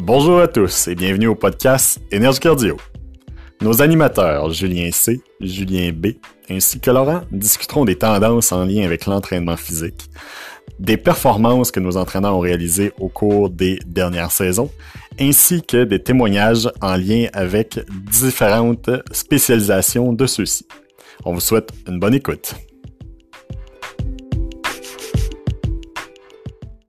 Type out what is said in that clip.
Bonjour à tous et bienvenue au podcast Énergie Cardio. Nos animateurs Julien C, Julien B ainsi que Laurent discuteront des tendances en lien avec l'entraînement physique, des performances que nos entraîneurs ont réalisées au cours des dernières saisons, ainsi que des témoignages en lien avec différentes spécialisations de ceux-ci. On vous souhaite une bonne écoute.